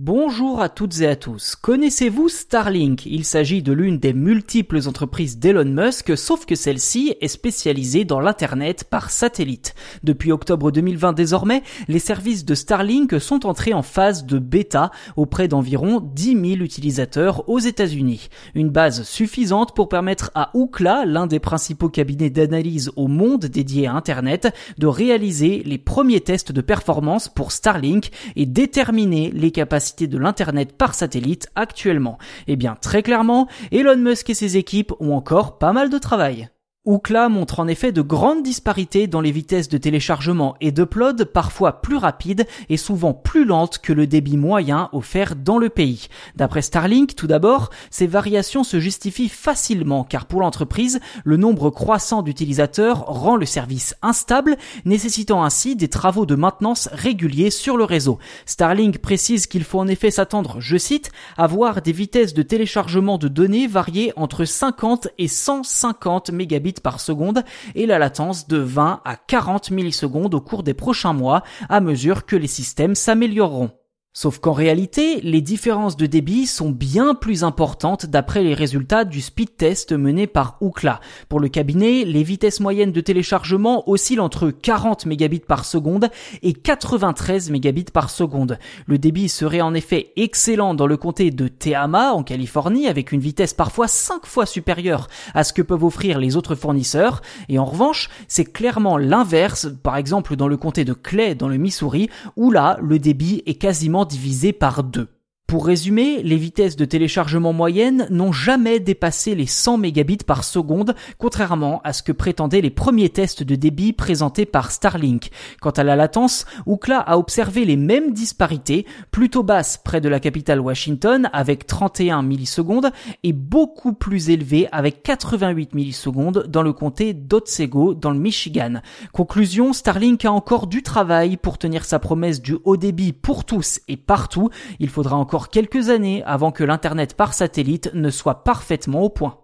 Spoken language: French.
Bonjour à toutes et à tous. Connaissez-vous Starlink? Il s'agit de l'une des multiples entreprises d'Elon Musk, sauf que celle-ci est spécialisée dans l'Internet par satellite. Depuis octobre 2020 désormais, les services de Starlink sont entrés en phase de bêta auprès d'environ 10 000 utilisateurs aux États-Unis. Une base suffisante pour permettre à Ookla, l'un des principaux cabinets d'analyse au monde dédié à Internet, de réaliser les premiers tests de performance pour Starlink et déterminer les capacités de l'Internet par satellite actuellement Eh bien très clairement, Elon Musk et ses équipes ont encore pas mal de travail. Ookla montre en effet de grandes disparités dans les vitesses de téléchargement et d'upload parfois plus rapides et souvent plus lentes que le débit moyen offert dans le pays. D'après Starlink, tout d'abord, ces variations se justifient facilement car pour l'entreprise, le nombre croissant d'utilisateurs rend le service instable, nécessitant ainsi des travaux de maintenance réguliers sur le réseau. Starlink précise qu'il faut en effet s'attendre, je cite, à voir des vitesses de téléchargement de données varier entre 50 et 150 mégabits par seconde et la latence de 20 à 40 millisecondes au cours des prochains mois à mesure que les systèmes s'amélioreront. Sauf qu'en réalité, les différences de débit sont bien plus importantes d'après les résultats du speed test mené par Ookla. Pour le cabinet, les vitesses moyennes de téléchargement oscillent entre 40 mégabits par seconde et 93 mégabits par seconde. Le débit serait en effet excellent dans le comté de Tehama en Californie avec une vitesse parfois 5 fois supérieure à ce que peuvent offrir les autres fournisseurs. Et en revanche, c'est clairement l'inverse, par exemple dans le comté de Clay dans le Missouri, où là, le débit est quasiment divisé par deux. Pour résumer, les vitesses de téléchargement moyennes n'ont jamais dépassé les 100 mégabits par seconde, contrairement à ce que prétendaient les premiers tests de débit présentés par Starlink. Quant à la latence, Ookla a observé les mêmes disparités, plutôt basses près de la capitale Washington avec 31 millisecondes et beaucoup plus élevées avec 88 millisecondes dans le comté d'Otsego dans le Michigan. Conclusion, Starlink a encore du travail pour tenir sa promesse du haut débit pour tous et partout. Il faudra quelques années avant que l'Internet par satellite ne soit parfaitement au point.